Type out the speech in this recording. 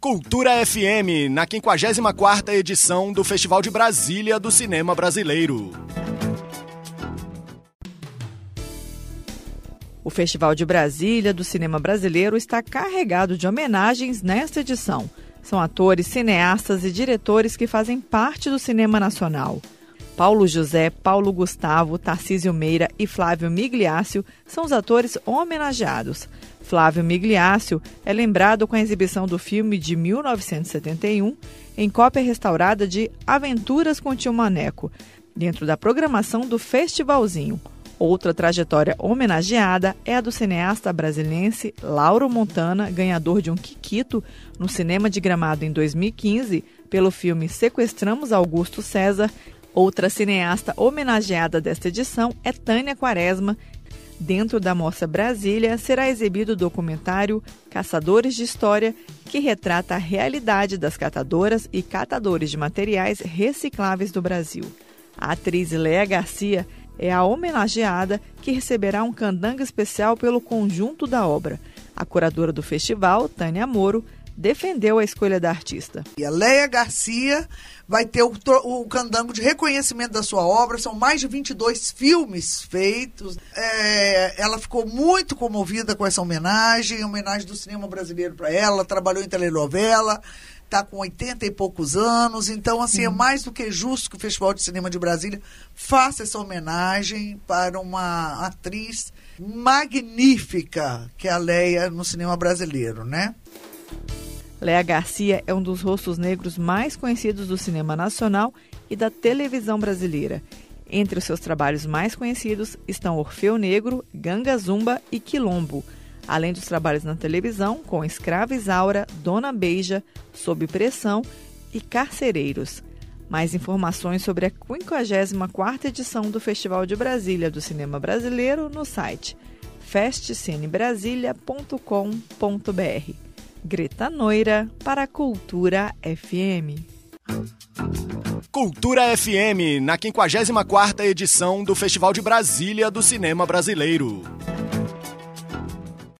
Cultura FM, na 54ª edição do Festival de Brasília do Cinema Brasileiro. O Festival de Brasília do Cinema Brasileiro está carregado de homenagens nesta edição. São atores, cineastas e diretores que fazem parte do cinema nacional. Paulo José, Paulo Gustavo, Tarcísio Meira e Flávio Migliácio são os atores homenageados. Flávio Migliácio é lembrado com a exibição do filme de 1971 em cópia restaurada de Aventuras com Tio Maneco, dentro da programação do Festivalzinho, Outra trajetória homenageada é a do cineasta brasilense Lauro Montana, ganhador de um Kikito no cinema de Gramado em 2015 pelo filme Sequestramos Augusto César. Outra cineasta homenageada desta edição é Tânia Quaresma. Dentro da Mostra Brasília será exibido o documentário Caçadores de História, que retrata a realidade das catadoras e catadores de materiais recicláveis do Brasil. A atriz Léa Garcia é a homenageada que receberá um candango especial pelo conjunto da obra. A curadora do festival, Tânia Moro, defendeu a escolha da artista. E a Leia Garcia vai ter o, o, candango de reconhecimento da sua obra. São mais de 22 filmes feitos. É, ela ficou muito comovida com essa homenagem, homenagem do cinema brasileiro para ela. Trabalhou em telenovela, está com 80 e poucos anos, então assim, é mais do que justo que o Festival de Cinema de Brasília faça essa homenagem para uma atriz magnífica que é a Leia no cinema brasileiro, né? Leia Garcia é um dos rostos negros mais conhecidos do cinema nacional e da televisão brasileira. Entre os seus trabalhos mais conhecidos estão Orfeu Negro, Ganga Zumba e Quilombo além dos trabalhos na televisão com Escrava Isaura, Dona Beija, Sob Pressão e Carcereiros. Mais informações sobre a 54ª edição do Festival de Brasília do Cinema Brasileiro no site festcinebrasilia.com.br. Greta Noira para Cultura FM. Cultura FM, na 54ª edição do Festival de Brasília do Cinema Brasileiro.